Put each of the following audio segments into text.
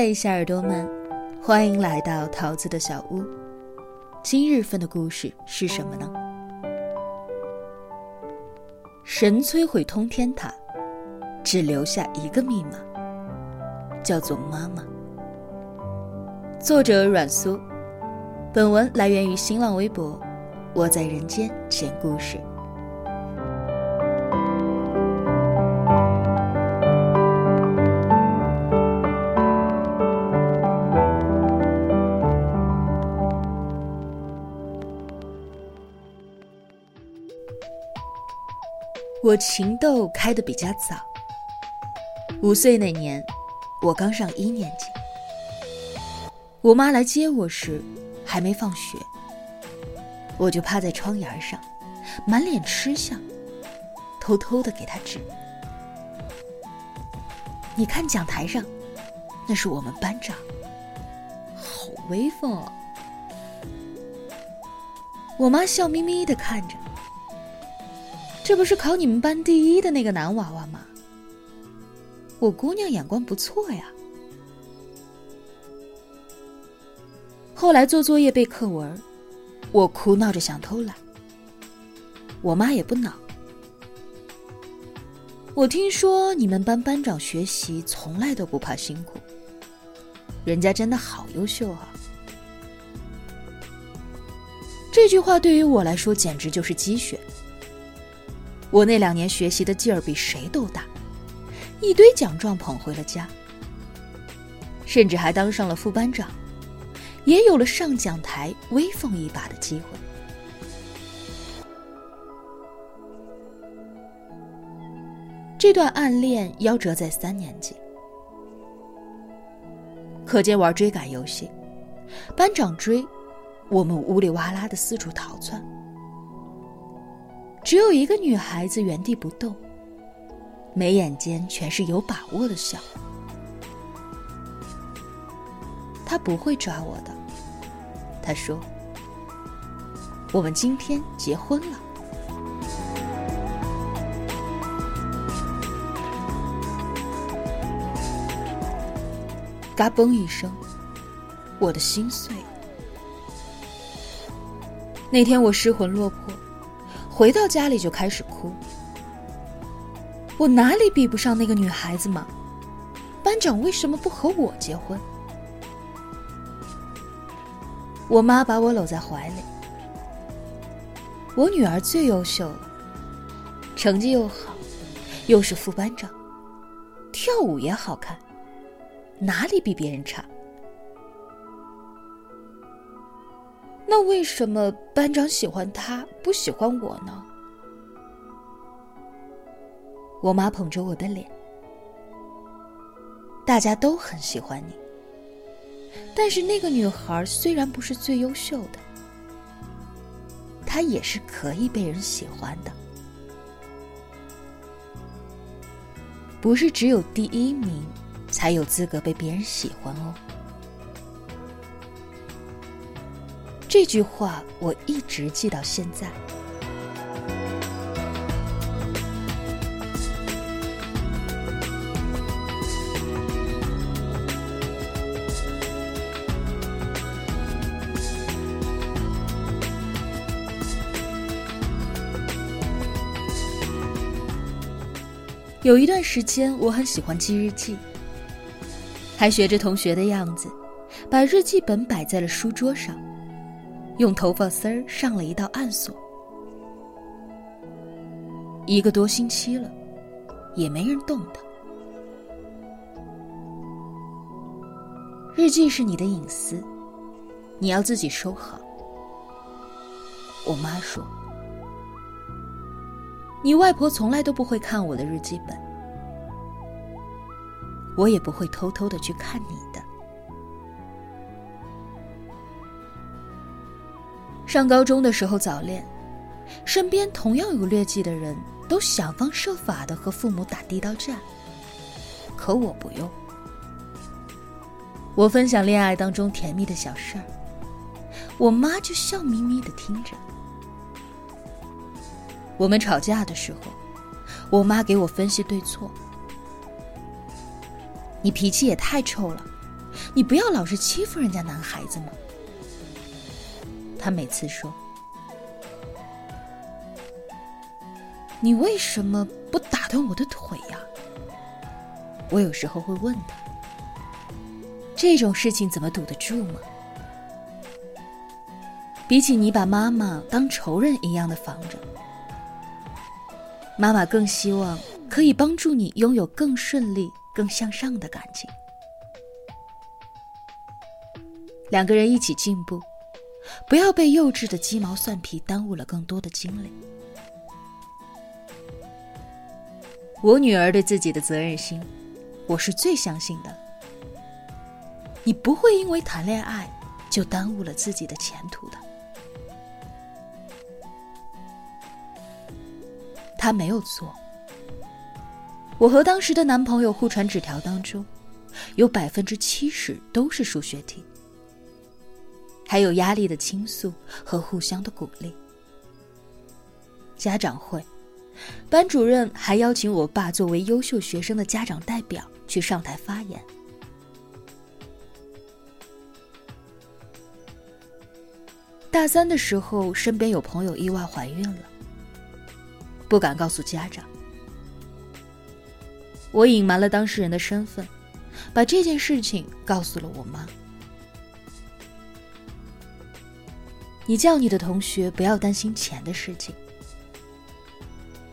嗨，小耳朵们，欢迎来到桃子的小屋。今日份的故事是什么呢？神摧毁通天塔，只留下一个密码，叫做妈妈。作者阮苏，本文来源于新浪微博。我在人间讲故事。我情窦开得比较早。五岁那年，我刚上一年级。我妈来接我时，还没放学，我就趴在窗沿上，满脸痴相，偷偷的给她指。你看讲台上，那是我们班长，好威风哦。我妈笑眯眯的看着。这不是考你们班第一的那个男娃娃吗？我姑娘眼光不错呀。后来做作业背课文，我哭闹着想偷懒，我妈也不恼。我听说你们班班长学习从来都不怕辛苦，人家真的好优秀啊！这句话对于我来说简直就是鸡血。我那两年学习的劲儿比谁都大，一堆奖状捧回了家，甚至还当上了副班长，也有了上讲台威风一把的机会。这段暗恋夭折在三年级，课间玩追赶游戏，班长追，我们呜里哇啦的四处逃窜。只有一个女孩子原地不动，眉眼间全是有把握的笑。他不会抓我的，他说：“我们今天结婚了。”嘎嘣一声，我的心碎。那天我失魂落魄。回到家里就开始哭，我哪里比不上那个女孩子嘛？班长为什么不和我结婚？我妈把我搂在怀里，我女儿最优秀了，成绩又好，又是副班长，跳舞也好看，哪里比别人差？那为什么班长喜欢他，不喜欢我呢？我妈捧着我的脸，大家都很喜欢你。但是那个女孩虽然不是最优秀的，她也是可以被人喜欢的。不是只有第一名才有资格被别人喜欢哦。这句话我一直记到现在。有一段时间，我很喜欢记日记，还学着同学的样子，把日记本摆在了书桌上。用头发丝儿上了一道暗锁，一个多星期了，也没人动它。日记是你的隐私，你要自己收好。我妈说，你外婆从来都不会看我的日记本，我也不会偷偷的去看你的。上高中的时候早恋，身边同样有劣迹的人都想方设法的和父母打地道战，可我不用。我分享恋爱当中甜蜜的小事儿，我妈就笑眯眯的听着。我们吵架的时候，我妈给我分析对错。你脾气也太臭了，你不要老是欺负人家男孩子嘛。他每次说：“你为什么不打断我的腿呀？”我有时候会问他：“这种事情怎么堵得住吗？”比起你把妈妈当仇人一样的防着，妈妈更希望可以帮助你拥有更顺利、更向上的感情。两个人一起进步，不要被幼稚的鸡毛蒜皮耽误了更多的精力。我女儿对自己的责任心，我是最相信的。你不会因为谈恋爱就耽误了自己的前途的。他没有错。我和当时的男朋友互传纸条当中，有百分之七十都是数学题，还有压力的倾诉和互相的鼓励。家长会，班主任还邀请我爸作为优秀学生的家长代表去上台发言。大三的时候，身边有朋友意外怀孕了。不敢告诉家长，我隐瞒了当事人的身份，把这件事情告诉了我妈。你叫你的同学不要担心钱的事情，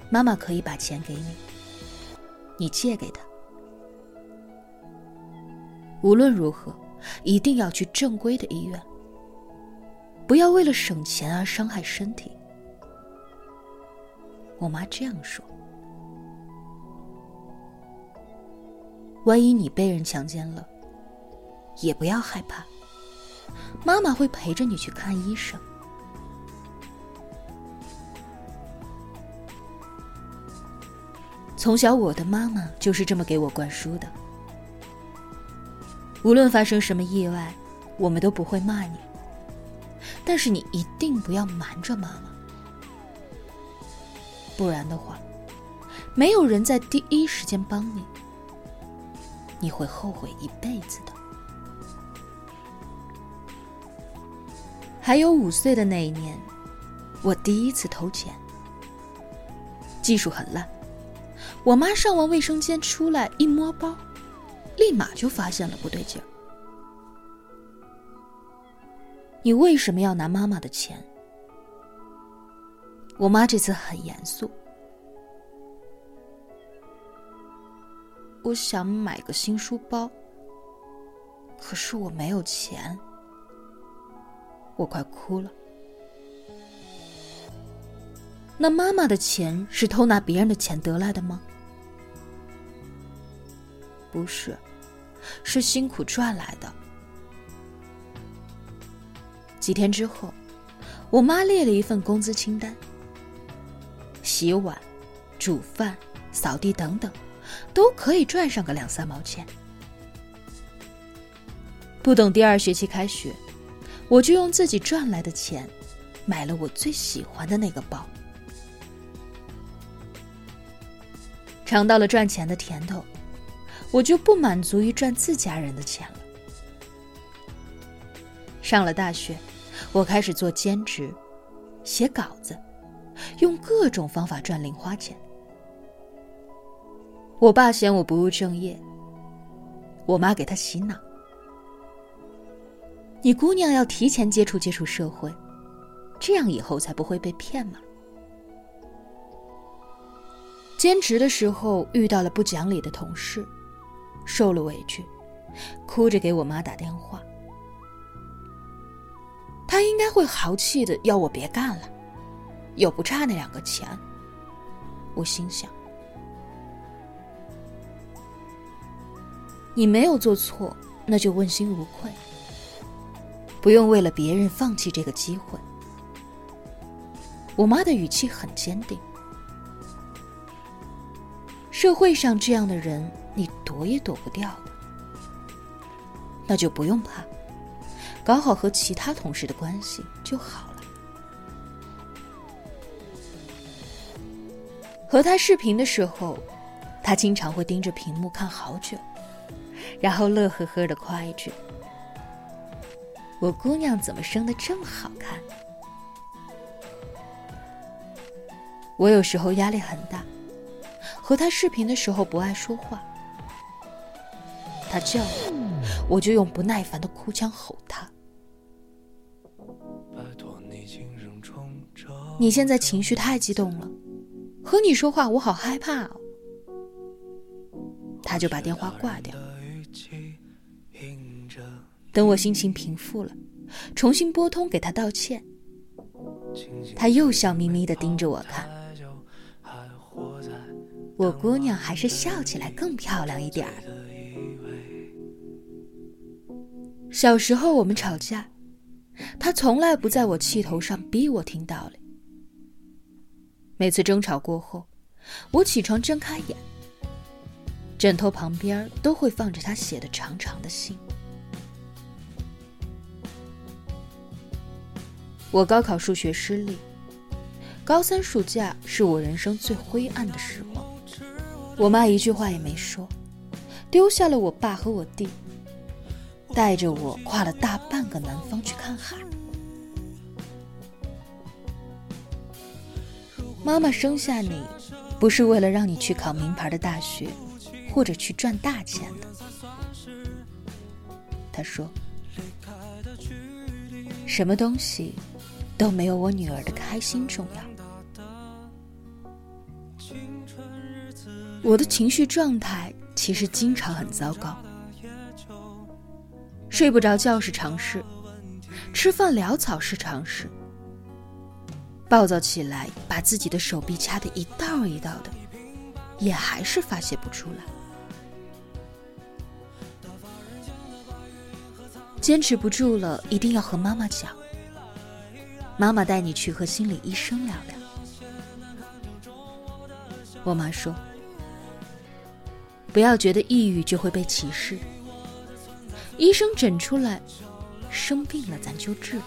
妈妈可以把钱给你，你借给他。无论如何，一定要去正规的医院，不要为了省钱而伤害身体。我妈这样说：“万一你被人强奸了，也不要害怕，妈妈会陪着你去看医生。”从小，我的妈妈就是这么给我灌输的。无论发生什么意外，我们都不会骂你，但是你一定不要瞒着妈妈。不然的话，没有人在第一时间帮你，你会后悔一辈子的。还有五岁的那一年，我第一次偷钱，技术很烂。我妈上完卫生间出来一摸包，立马就发现了不对劲儿。你为什么要拿妈妈的钱？我妈这次很严肃。我想买个新书包，可是我没有钱。我快哭了。那妈妈的钱是偷拿别人的钱得来的吗？不是，是辛苦赚来的。几天之后，我妈列了一份工资清单。洗碗、煮饭、扫地等等，都可以赚上个两三毛钱。不等第二学期开学，我就用自己赚来的钱，买了我最喜欢的那个包。尝到了赚钱的甜头，我就不满足于赚自家人的钱了。上了大学，我开始做兼职，写稿子。用各种方法赚零花钱。我爸嫌我不务正业，我妈给他洗脑：“你姑娘要提前接触接触社会，这样以后才不会被骗嘛。”兼职的时候遇到了不讲理的同事，受了委屈，哭着给我妈打电话。她应该会豪气的要我别干了。又不差那两个钱，我心想：你没有做错，那就问心无愧，不用为了别人放弃这个机会。我妈的语气很坚定。社会上这样的人，你躲也躲不掉的，那就不用怕，搞好和其他同事的关系就好了。和他视频的时候，他经常会盯着屏幕看好久，然后乐呵呵的夸一句：“我姑娘怎么生的这么好看？我有时候压力很大，和她视频的时候不爱说话。她叫我，我就用不耐烦的哭腔吼她。你现在情绪太激动了，和你说话我好害怕哦。他就把电话挂掉。等我心情平复了，重新拨通给他道歉，他又笑眯眯的盯着我看。我姑娘还是笑起来更漂亮一点儿。小时候我们吵架，他从来不在我气头上逼我听道理。每次争吵过后，我起床睁开眼，枕头旁边都会放着他写的长长的信。我高考数学失利，高三暑假是我人生最灰暗的时光。我妈一句话也没说，丢下了我爸和我弟，带着我跨了大半个南方去看海。妈妈生下你，不是为了让你去考名牌的大学，或者去赚大钱的。她说：“什么东西都没有我女儿的开心重要。”我的情绪状态其实经常很糟糕，睡不着觉是常事，吃饭潦草是常事，暴躁起来把自己的手臂掐得一道一道的，也还是发泄不出来。坚持不住了，一定要和妈妈讲，妈妈带你去和心理医生聊聊。我妈说。不要觉得抑郁就会被歧视。医生诊出来生病了，咱就治。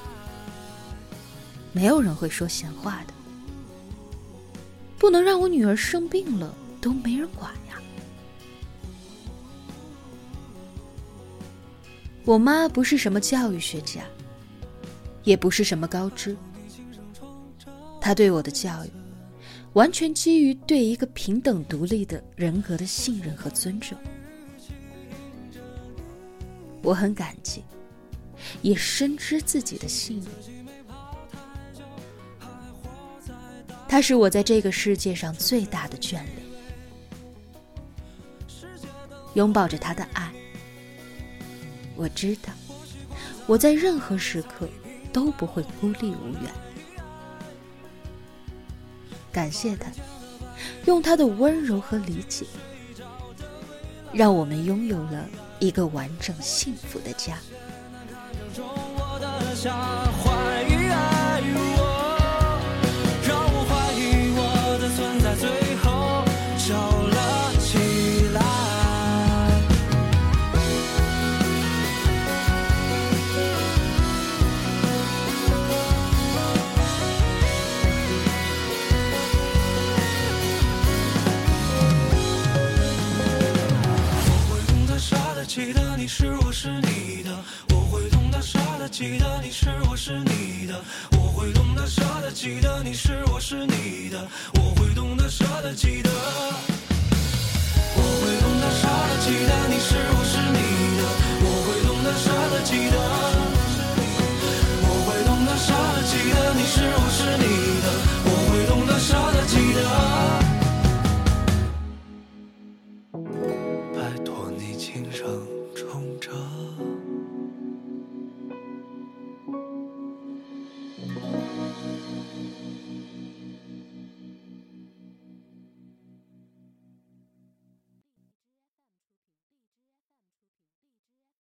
没有人会说闲话的。不能让我女儿生病了都没人管呀。我妈不是什么教育学家，也不是什么高知。他对我的教育。完全基于对一个平等独立的人格的信任和尊重，我很感激，也深知自己的幸运。他是我在这个世界上最大的眷恋，拥抱着他的爱，我知道我在任何时刻都不会孤立无援。感谢他，用他的温柔和理解，让我们拥有了一个完整幸福的家。记得你是我是你的我会懂得舍得记得。